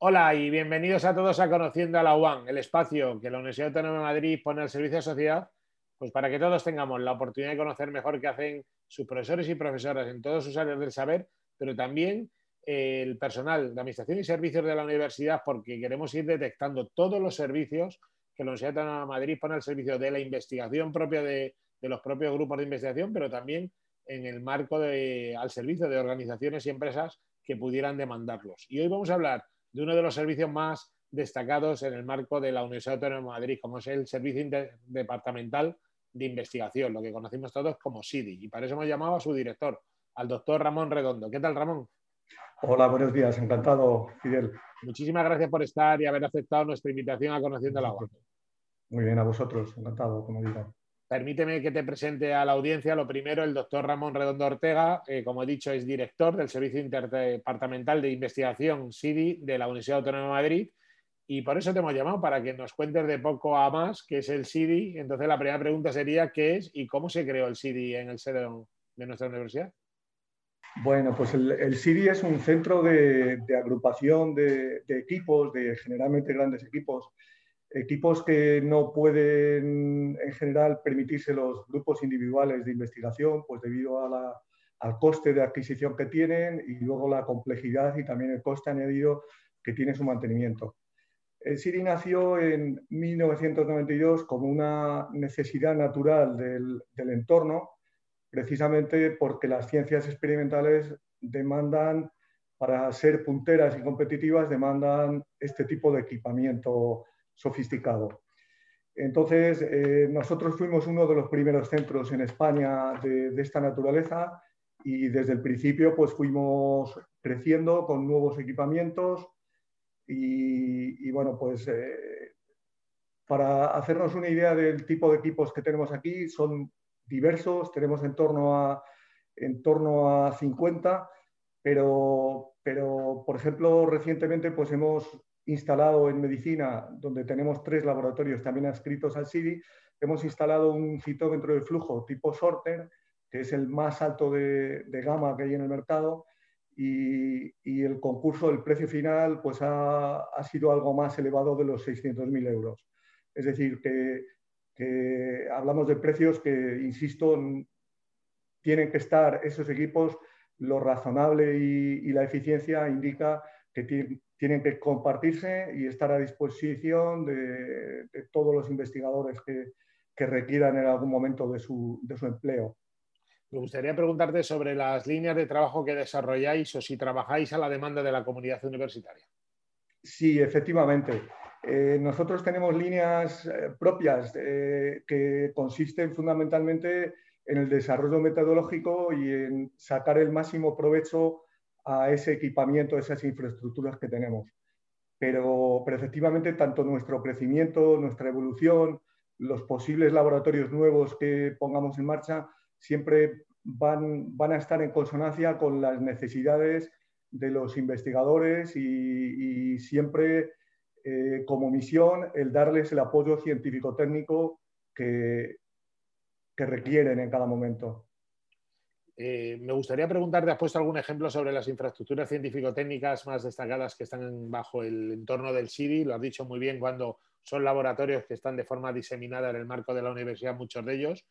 Hola y bienvenidos a todos a Conociendo a la UAN, el espacio que la Universidad Autónoma de Madrid pone al servicio de sociedad, pues para que todos tengamos la oportunidad de conocer mejor qué hacen sus profesores y profesoras en todos sus áreas del saber, pero también eh, el personal de administración y servicios de la universidad, porque queremos ir detectando todos los servicios que la Universidad Autónoma de Madrid pone al servicio de la investigación propia de, de los propios grupos de investigación, pero también en el marco de, al servicio de organizaciones y empresas que pudieran demandarlos. Y hoy vamos a hablar de uno de los servicios más destacados en el marco de la Universidad Autónoma de Madrid, como es el Servicio Departamental de Investigación, lo que conocimos todos como SIDI. Y para eso hemos llamado a su director, al doctor Ramón Redondo. ¿Qué tal, Ramón? Hola, buenos días. Encantado, Fidel. Muchísimas gracias por estar y haber aceptado nuestra invitación a Conociendo la UAM. Muy bien, a vosotros. Encantado, como digo. Permíteme que te presente a la audiencia. Lo primero, el doctor Ramón Redondo Ortega, como he dicho, es director del Servicio Interdepartamental de Investigación SIDI de la Universidad Autónoma de Madrid. Y por eso te hemos llamado, para que nos cuentes de poco a más qué es el SIDI. Entonces, la primera pregunta sería: ¿qué es y cómo se creó el SIDI en el seno de nuestra universidad? Bueno, pues el, el SIDI es un centro de, agrupación de equipos, de generalmente grandes equipos equipos que no pueden en general permitirse los grupos individuales de investigación, pues debido al coste de adquisición que tienen y luego la complejidad y también el coste añadido que tiene su mantenimiento. El SIRI nació en 1992 como una necesidad natural del, del entorno, precisamente porque las ciencias experimentales demandan, para ser punteras y competitivas, demandan este tipo de equipamiento sofisticado. Entonces, eh, nosotros fuimos uno de los primeros centros en España de, esta naturaleza y desde el principio pues fuimos creciendo con nuevos equipamientos y, y bueno, pues eh, para hacernos una idea del tipo de equipos que tenemos aquí, son diversos, tenemos en torno a, en torno a 50, pero, pero por ejemplo, recientemente pues hemos instalado en medicina, donde tenemos tres laboratorios también adscritos al CIDI, hemos instalado un citómetro de flujo tipo sorter, que es el más alto de, de gama que hay en el mercado, y, y, el concurso, el precio final, pues ha, ha sido algo más elevado de los 600.000 euros. Es decir, que, que, hablamos de precios que, insisto, tienen que estar esos equipos, lo razonable y, y la eficiencia indica que tienen, tienen que compartirse y estar a disposición de, de todos los investigadores que, que, requieran en algún momento de su, de su, empleo. Me gustaría preguntarte sobre las líneas de trabajo que desarrolláis o si trabajáis a la demanda de la comunidad universitaria. Sí, efectivamente. Eh, nosotros tenemos líneas eh, propias eh, que consisten fundamentalmente en el desarrollo metodológico y en sacar el máximo provecho a ese equipamiento, a esas infraestructuras que tenemos. Pero, pero, efectivamente, tanto nuestro crecimiento, nuestra evolución, los posibles laboratorios nuevos que pongamos en marcha, siempre van, van a estar en consonancia con las necesidades de los investigadores y, siempre eh, como misión el darles el apoyo científico-técnico que, que requieren en cada momento. Eh, me gustaría preguntarte, ¿has puesto algún ejemplo sobre las infraestructuras científico-técnicas más destacadas que están bajo el entorno del CIDI? Lo has dicho muy bien cuando son laboratorios que están de forma diseminada en el marco de la universidad, muchos de ellos,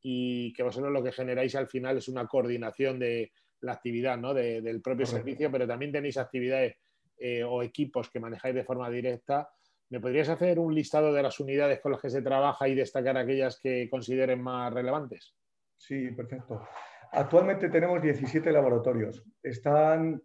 y que vosotros lo que generáis al final es una coordinación de la actividad ¿no? de, del propio Correcto. servicio, pero también tenéis actividades eh, o equipos que manejáis de forma directa. ¿Me podrías hacer un listado de las unidades con las que se trabaja y destacar aquellas que consideren más relevantes? Sí, perfecto. Actualmente tenemos 17 laboratorios. Están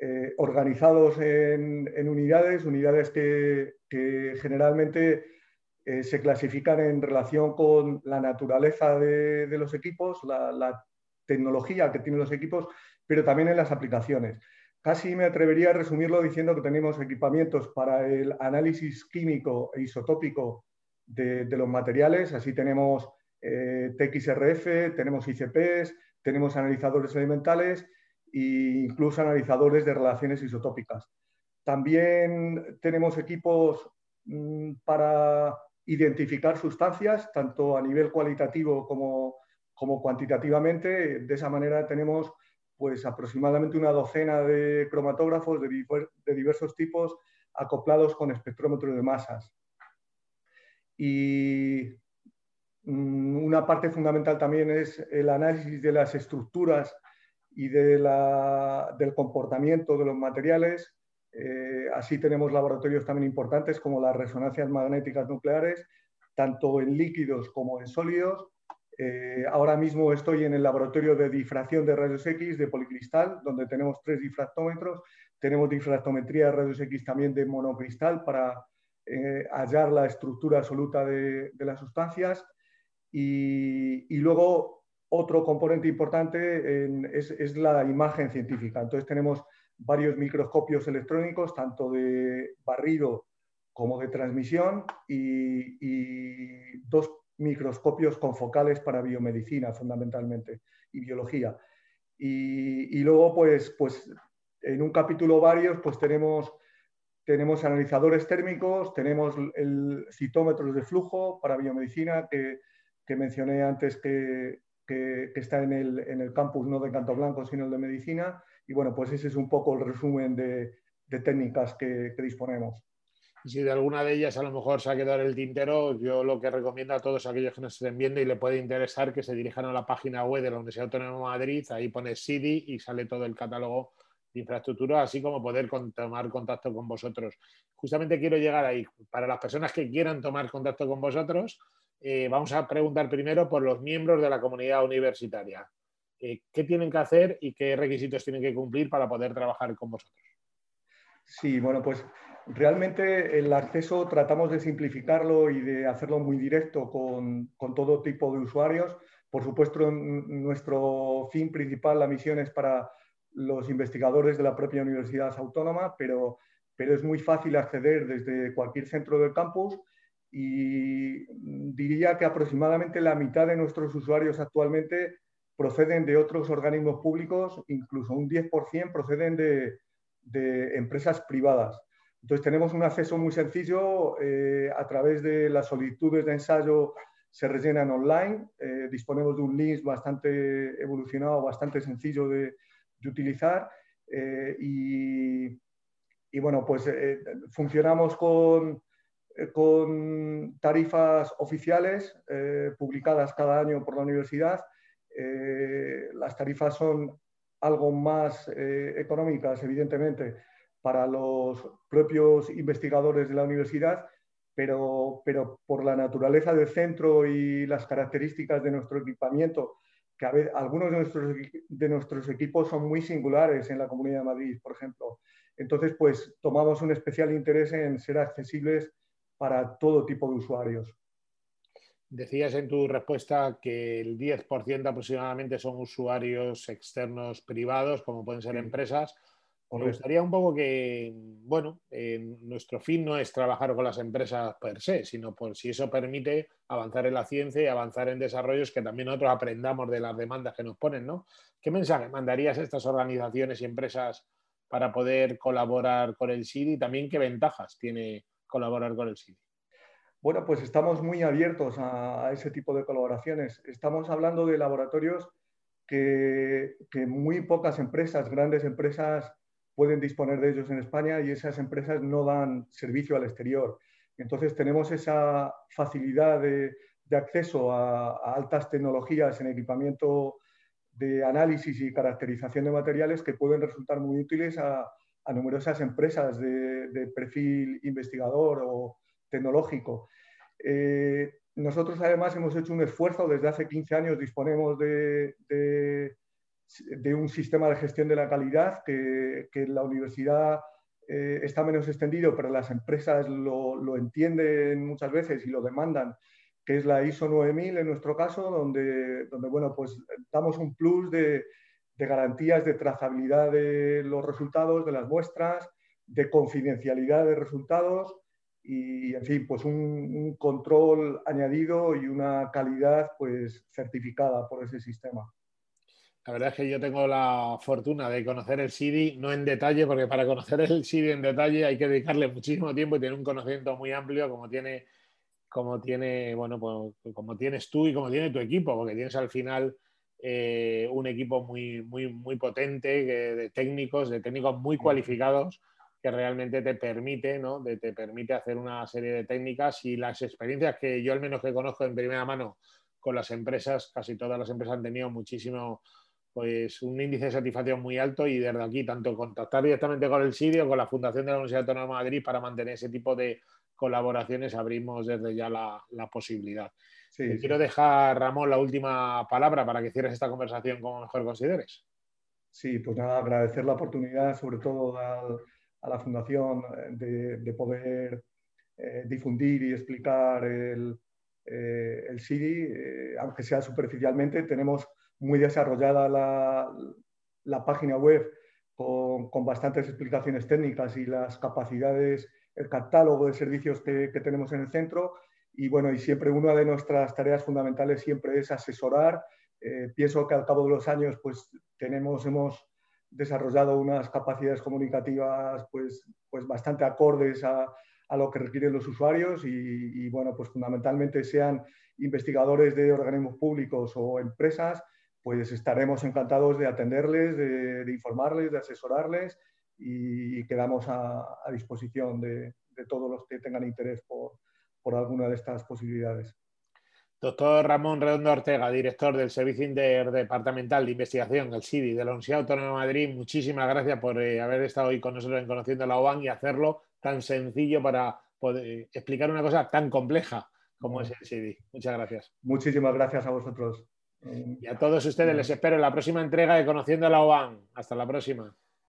eh, organizados en, unidades, unidades que, generalmente eh, se clasifican en relación con la naturaleza de, los equipos, la, tecnología que tienen los equipos, pero también en las aplicaciones. Casi me atrevería a resumirlo diciendo que tenemos equipamientos para el análisis químico e isotópico de, de los materiales. Así tenemos eh, TXRF, tenemos ICPs, tenemos analizadores elementales e incluso analizadores de relaciones isotópicas. También tenemos equipos mmm, para identificar sustancias, tanto a nivel cualitativo como, como, cuantitativamente. De esa manera tenemos pues aproximadamente una docena de cromatógrafos de, diversos tipos acoplados con espectrómetros de masas. Y mm, una parte fundamental también es el análisis de las estructuras y de del comportamiento de los materiales. Eh, así tenemos laboratorios también importantes como las resonancias magnéticas nucleares, tanto en líquidos como en sólidos, eh, ahora mismo estoy en el laboratorio de difracción de rayos X de policristal, donde tenemos tres difractómetros. Tenemos difractometría de rayos X también de monocristal para eh, hallar la estructura absoluta de, las sustancias. Y, luego otro componente importante es, la imagen científica. Entonces tenemos varios microscopios electrónicos, tanto de barrido como de transmisión, y, y dos microscopios confocales para biomedicina fundamentalmente y biología. Y, luego, pues, pues en un capítulo varios, pues tenemos, tenemos analizadores térmicos, tenemos el citómetros de flujo para biomedicina que, mencioné antes que, está en el, en el, campus no de Canto Blanco, sino el de medicina. Y bueno, pues ese es un poco el resumen de, técnicas que disponemos si de alguna de ellas a lo mejor se ha quedado el tintero, yo lo que recomiendo a todos aquellos que nos estén viendo y le puede interesar que se dirijan a la página web de la Universidad Autónoma de Madrid, ahí pone SIDI y sale todo el catálogo de infraestructura, así como poder tomar contacto con vosotros. Justamente quiero llegar ahí. Para las personas que quieran tomar contacto con vosotros, eh, vamos a preguntar primero por los miembros de la comunidad universitaria. Eh, ¿Qué tienen que hacer y qué requisitos tienen que cumplir para poder trabajar con vosotros? Sí, bueno, pues realmente el acceso tratamos de simplificarlo y de hacerlo muy directo con, todo tipo de usuarios. Por supuesto, nuestro fin principal, la misión es para los investigadores de la propia universidad autónoma, pero, pero es muy fácil acceder desde cualquier centro del campus y diría que aproximadamente la mitad de nuestros usuarios actualmente proceden de otros organismos públicos, incluso un 10% proceden de, empresas privadas. Entonces tenemos un acceso muy sencillo eh, a través de las solicitudes de ensayo se rellenan online. Eh, disponemos de un link bastante evolucionado, bastante sencillo de, utilizar. Eh, y, bueno, pues funcionamos con, con, tarifas oficiales publicadas cada año por la universidad. las tarifas son algo más económicas, evidentemente, para los propios investigadores de la universidad, pero, pero por la naturaleza del centro y las características de nuestro equipamiento, que a veces, algunos de nuestros, de nuestros equipos son muy singulares en la Comunidad de Madrid, por ejemplo. Entonces, pues tomamos un especial interés en ser accesibles para todo tipo de usuarios. Decías en tu respuesta que el 10% aproximadamente son usuarios externos privados, como pueden ser empresas. Me gustaría un poco que, bueno, nuestro fin no es trabajar con las empresas per se, sino por si eso permite avanzar en la ciencia y avanzar en desarrollos que también nosotros aprendamos de las demandas que nos ponen, ¿no? ¿Qué mensaje mandarías a estas organizaciones y empresas para poder colaborar con el SIDI y también qué ventajas tiene colaborar con el SIDI? Bueno, pues estamos muy abiertos a, ese tipo de colaboraciones. Estamos hablando de laboratorios que, que muy pocas empresas, grandes empresas, pueden disponer de ellos en España y esas empresas no dan servicio al exterior. Entonces tenemos esa facilidad de, acceso a, altas tecnologías en equipamiento de análisis y caracterización de materiales que pueden resultar muy útiles a, numerosas empresas de, perfil investigador o tecnológico. Eh, nosotros además hemos hecho un esfuerzo, desde hace 15 años disponemos de un sistema de gestión de la calidad que, que la universidad eh, está menos extendido, pero las empresas lo, lo, entienden muchas veces y lo demandan, que es la ISO 9000 en nuestro caso, donde, donde bueno, pues damos un plus de, de garantías de trazabilidad de los resultados, de las muestras, de confidencialidad de resultados y, en fin, pues un, un, control añadido y una calidad pues certificada por ese sistema. La verdad es que yo tengo la fortuna de conocer el SIDI, no en detalle, porque para conocer el SIDI en detalle hay que dedicarle muchísimo tiempo y tener un conocimiento muy amplio como tiene, como tiene, bueno, pues, como tienes tú y como tiene tu equipo, porque tienes al final eh, un equipo muy, muy, muy potente de técnicos, de técnicos muy cualificados que realmente te permite, ¿no? te permite hacer una serie de técnicas y las experiencias que yo al menos que conozco en primera mano con las empresas, casi todas las empresas han tenido muchísimo, pues un índice de satisfacción muy alto y desde aquí tanto contactar directamente con el SIDIO, con la Fundación de la Universidad Autónoma de Madrid para mantener ese tipo de colaboraciones, abrimos desde ya la, posibilidad. Quiero dejar, Ramón, la última palabra para que cierres esta conversación como mejor consideres. Sí, pues nada, agradecer la oportunidad, sobre todo a la Fundación, de, poder eh, difundir y explicar el, eh, el CIDI, eh, aunque sea superficialmente, tenemos muy desarrollada la, página web con, bastantes explicaciones técnicas y las capacidades, el catálogo de servicios que, tenemos en el centro. Y bueno, y siempre una de nuestras tareas fundamentales siempre es asesorar. Eh, pienso que al cabo de los años pues tenemos, hemos desarrollado unas capacidades comunicativas pues, pues bastante acordes a, a lo que requieren los usuarios y, bueno, pues fundamentalmente sean investigadores de organismos públicos o empresas, pues estaremos encantados de atenderles, de, informarles, de asesorarles y, quedamos a, disposición de, todos los que tengan interés por, por alguna de estas posibilidades. Doctor Ramón Redondo Ortega, director del Servicio Interdepartamental de Investigación, el CIDI, de la Universidad Autónoma de Madrid, muchísimas gracias por eh, haber estado hoy con nosotros en Conociendo la OAN y hacerlo tan sencillo para poder explicar una cosa tan compleja como es el CIDI. Muchas gracias. Muchísimas gracias a vosotros. Y a todos ustedes les espero en la próxima entrega de Conociendo la OAN. Hasta la próxima.